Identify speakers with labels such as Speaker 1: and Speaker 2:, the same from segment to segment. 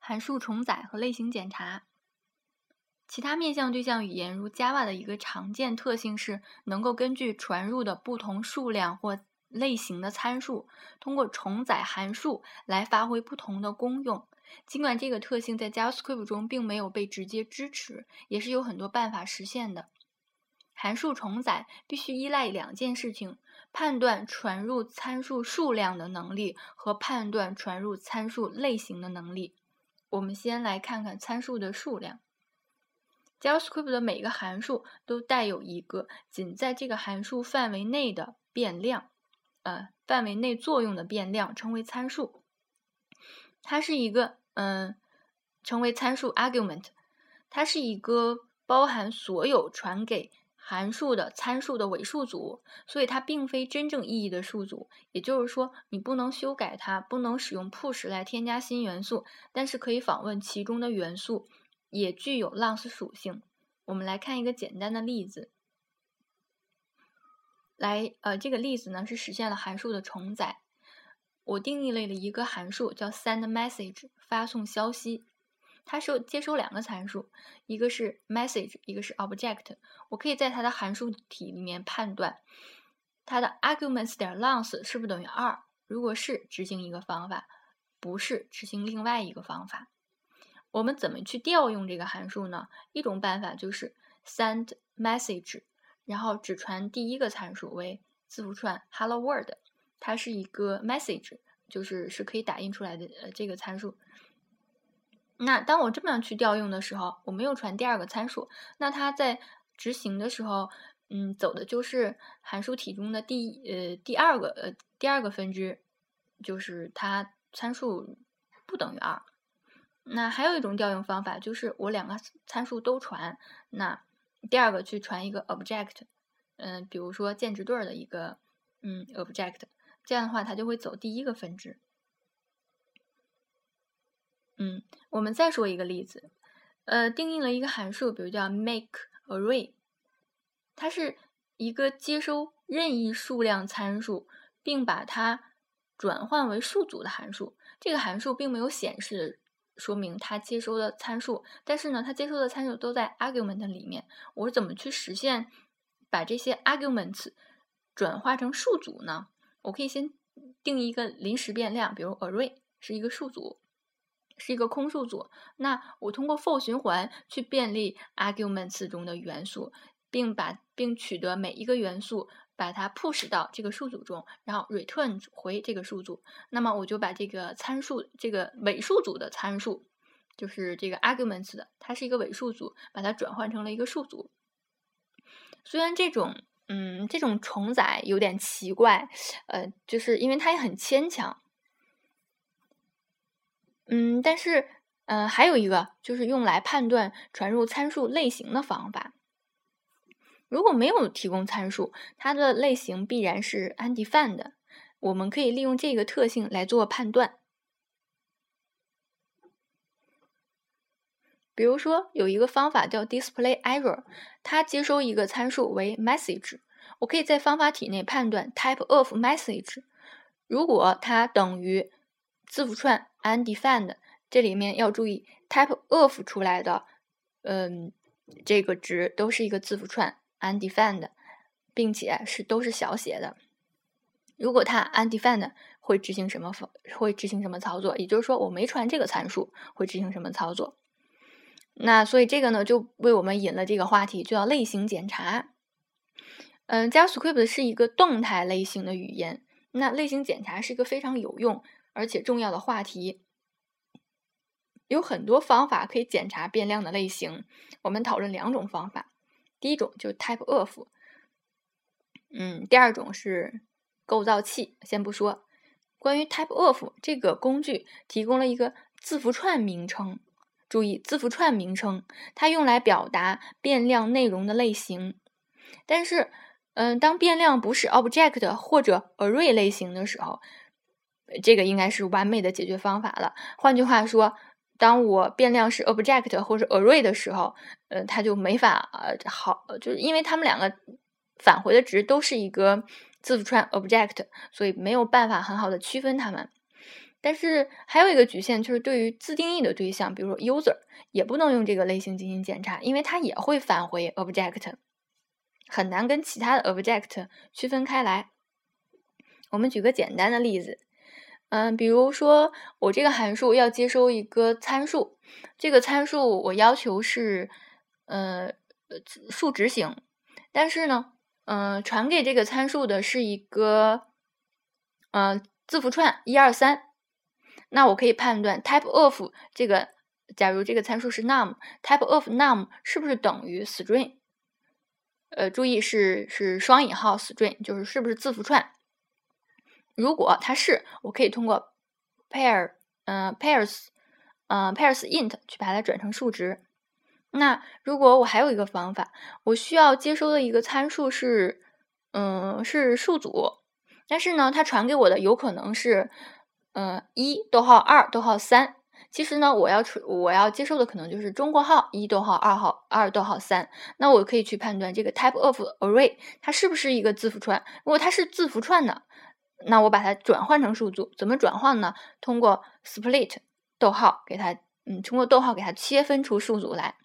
Speaker 1: 函数重载和类型检查。其他面向对象语言如 Java 的一个常见特性是，能够根据传入的不同数量或类型的参数，通过重载函数来发挥不同的功用。尽管这个特性在 JavaScript 中并没有被直接支持，也是有很多办法实现的。函数重载必须依赖两件事情：判断传入参数数量的能力和判断传入参数类型的能力。我们先来看看参数的数量。JavaScript 的每个函数都带有一个仅在这个函数范围内的变量，呃，范围内作用的变量称为参数。它是一个，嗯，称为参数 argument。它是一个包含所有传给函数的参数的尾数组，所以它并非真正意义的数组。也就是说，你不能修改它，不能使用 push 来添加新元素，但是可以访问其中的元素。也具有 length 属性。我们来看一个简单的例子。来，呃，这个例子呢是实现了函数的重载。我定义了一个函数叫 send message，发送消息。它收接收两个参数，一个是 message，一个是 object。我可以在它的函数体里面判断它的 arguments 点 length 是不是等于二。如果是，执行一个方法；不是，执行另外一个方法。我们怎么去调用这个函数呢？一种办法就是 send message，然后只传第一个参数为字符串 hello world，它是一个 message，就是是可以打印出来的呃这个参数。那当我这么样去调用的时候，我没有传第二个参数，那它在执行的时候，嗯，走的就是函数体中的第呃第二个呃第二个分支，就是它参数不等于二。那还有一种调用方法，就是我两个参数都传，那第二个去传一个 object，嗯，比如说键值对的一个嗯 object，这样的话它就会走第一个分支。嗯，我们再说一个例子，呃，定义了一个函数，比如叫 make array，它是一个接收任意数量参数，并把它转换为数组的函数。这个函数并没有显示。说明它接收的参数，但是呢，它接收的参数都在 argument 里面。我怎么去实现把这些 arguments 转化成数组呢？我可以先定一个临时变量，比如 array 是一个数组，是一个空数组。那我通过 for 循环去便利 arguments 中的元素，并把并取得每一个元素。把它 push 到这个数组中，然后 return 回这个数组，那么我就把这个参数，这个尾数组的参数，就是这个 arguments 的，它是一个尾数组，把它转换成了一个数组。虽然这种，嗯，这种重载有点奇怪，呃，就是因为它也很牵强，嗯，但是，嗯，还有一个就是用来判断传入参数类型的方法。如果没有提供参数，它的类型必然是 undefined。我们可以利用这个特性来做判断。比如说，有一个方法叫 displayError，它接收一个参数为 message。我可以在方法体内判断 type of message。如果它等于字符串 undefined，这里面要注意 type of 出来的，嗯，这个值都是一个字符串。undefined，并且是都是小写的。如果它 undefined 会执行什么会执行什么操作？也就是说，我没传这个参数会执行什么操作？那所以这个呢，就为我们引了这个话题，就叫类型检查。嗯，JavaScript 是一个动态类型的语言，那类型检查是一个非常有用而且重要的话题。有很多方法可以检查变量的类型，我们讨论两种方法。第一种就是 type of，嗯，第二种是构造器。先不说关于 type of 这个工具提供了一个字符串名称，注意字符串名称，它用来表达变量内容的类型。但是，嗯，当变量不是 object 或者 array 类型的时候，这个应该是完美的解决方法了。换句话说。当我变量是 object 或者 array 的时候，呃，它就没法呃好，就是因为它们两个返回的值都是一个字符串 object，所以没有办法很好的区分它们。但是还有一个局限，就是对于自定义的对象，比如说 user，也不能用这个类型进行检查，因为它也会返回 object，很难跟其他的 object 区分开来。我们举个简单的例子，嗯，比如说我这个函数要接收一个参数，这个参数我要求是呃数值型，但是呢，嗯，传给这个参数的是一个嗯字符串一二三。那我可以判断 type of 这个，假如这个参数是 num，type of num 是不是等于 string？呃，注意是是双引号 string，就是是不是字符串？如果它是，我可以通过 pair，嗯，pairs，嗯，pairs int 去把它转成数值。那如果我还有一个方法，我需要接收的一个参数是，嗯，是数组，但是呢，它传给我的有可能是。嗯，一逗号二逗号三，其实呢，我要出我要接受的可能就是中括号一逗号二号二逗号三。那我可以去判断这个 type of array 它是不是一个字符串。如果它是字符串的，那我把它转换成数组，怎么转换呢？通过 split 逗号给它，嗯，通过逗号给它切分出数组来。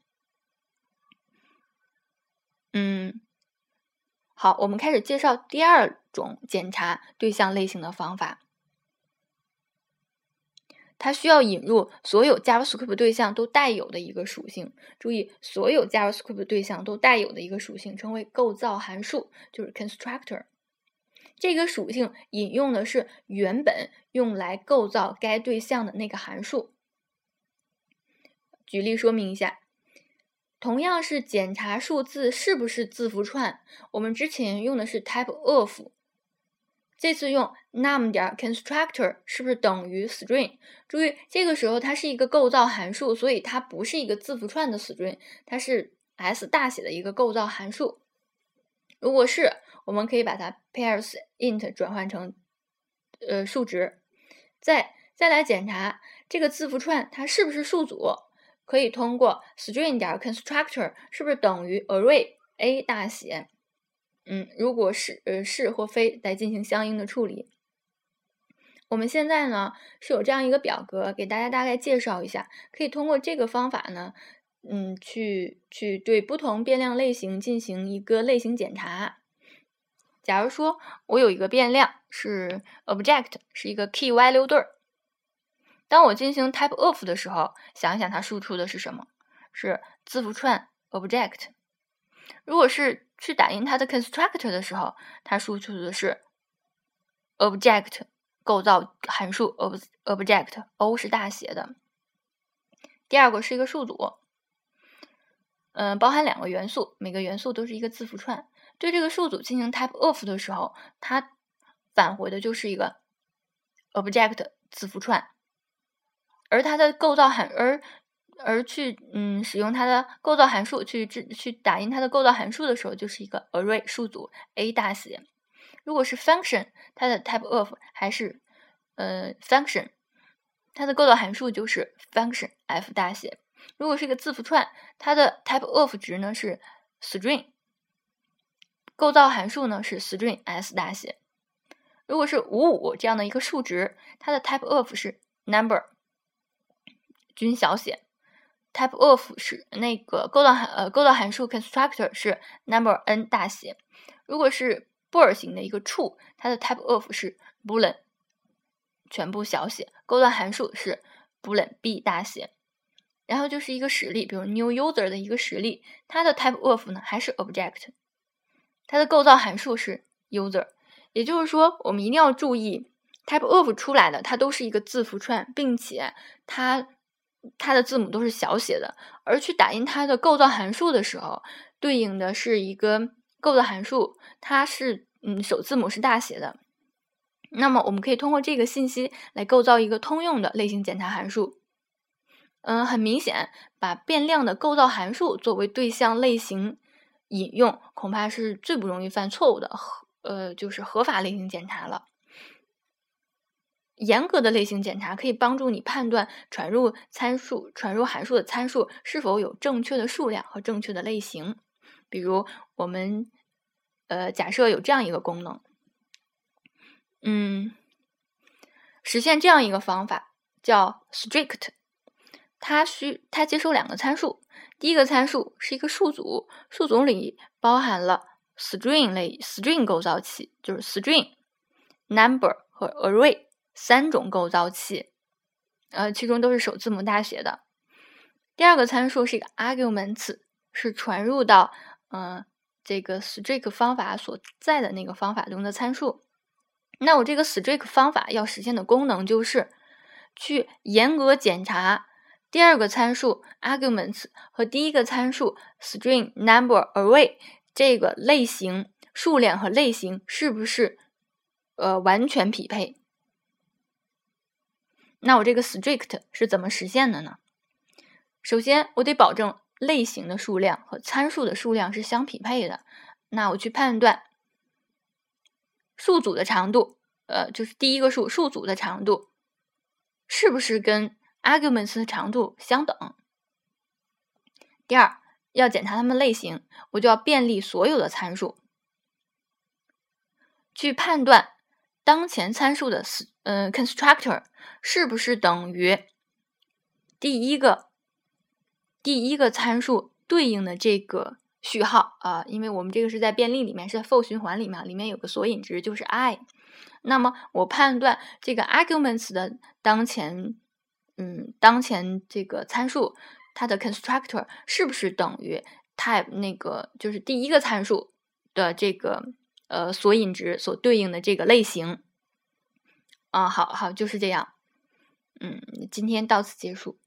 Speaker 1: 嗯，好，我们开始介绍第二种检查对象类型的方法。它需要引入所有 JavaScript 对象都带有的一个属性。注意，所有 JavaScript 对象都带有的一个属性称为构造函数，就是 constructor。这个属性引用的是原本用来构造该对象的那个函数。举例说明一下，同样是检查数字是不是字符串，我们之前用的是 type of。这次用 num 点 constructor 是不是等于 string？注意，这个时候它是一个构造函数，所以它不是一个字符串的 string，它是 S 大写的一个构造函数。如果是，我们可以把它 pairs int 转换成呃数值，再再来检查这个字符串它是不是数组，可以通过 string 点 constructor 是不是等于 array A 大写。嗯，如果是呃是或非来进行相应的处理。我们现在呢是有这样一个表格，给大家大概介绍一下，可以通过这个方法呢，嗯，去去对不同变量类型进行一个类型检查。假如说我有一个变量是 object，是一个 key value 对儿，当我进行 type of 的时候，想一想它输出的是什么？是字符串 object。如果是去打印它的 constructor 的时候，它输出的是 object 构造函数 ob object O 是大写的。第二个是一个数组，嗯，包含两个元素，每个元素都是一个字符串。对这个数组进行 type of 的时候，它返回的就是一个 object 字符串，而它的构造函而。而去嗯使用它的构造函数去去去打印它的构造函数的时候，就是一个 array 数组 A 大写。如果是 function，它的 type of 还是呃 function，它的构造函数就是 function F 大写。如果是一个字符串，它的 type of 值呢是 string，构造函数呢是 string S 大写。如果是五五这样的一个数值，它的 type of 是 number，均小写。Type of 是那个构造函呃构造函数 constructor 是 number n 大写。如果是布尔型的一个 true，它的 type of 是 boolean 全部小写。构造函数是 boolean b 大写。然后就是一个实例，比如 new user 的一个实例，它的 type of 呢还是 object，它的构造函数是 user。也就是说，我们一定要注意 type of 出来的它都是一个字符串，并且它。它的字母都是小写的，而去打印它的构造函数的时候，对应的是一个构造函数，它是嗯首字母是大写的。那么我们可以通过这个信息来构造一个通用的类型检查函数。嗯，很明显，把变量的构造函数作为对象类型引用，恐怕是最不容易犯错误的合，呃，就是合法类型检查了。严格的类型检查可以帮助你判断传入参数、传入函数的参数是否有正确的数量和正确的类型。比如，我们呃假设有这样一个功能，嗯，实现这样一个方法叫 strict，它需它接收两个参数，第一个参数是一个数组，数组里包含了 string 类 string 构造器，就是 string、number 和 array 三种构造器，呃，其中都是首字母大写的。第二个参数是一个 arguments，是传入到嗯这个 strict 方法所在的那个方法中的参数。那我这个 strict 方法要实现的功能就是去严格检查第二个参数 arguments 和第一个参数 string number array 这个类型数量和类型是不是呃完全匹配。那我这个 strict 是怎么实现的呢？首先，我得保证类型的数量和参数的数量是相匹配的。那我去判断。数组的长度，呃，就是第一个数数组的长度，是不是跟 arguments 的长度相等？第二，要检查它们类型，我就要便利所有的参数，去判断当前参数的嗯 constructor 是不是等于第一个第一个参数对应的这个。序号啊，因为我们这个是在便利里面，是在 for 循环里面，里面有个索引值就是 i。那么我判断这个 arguments 的当前，嗯，当前这个参数它的 constructor 是不是等于 type 那个就是第一个参数的这个呃索引值所对应的这个类型？啊，好好就是这样。嗯，今天到此结束。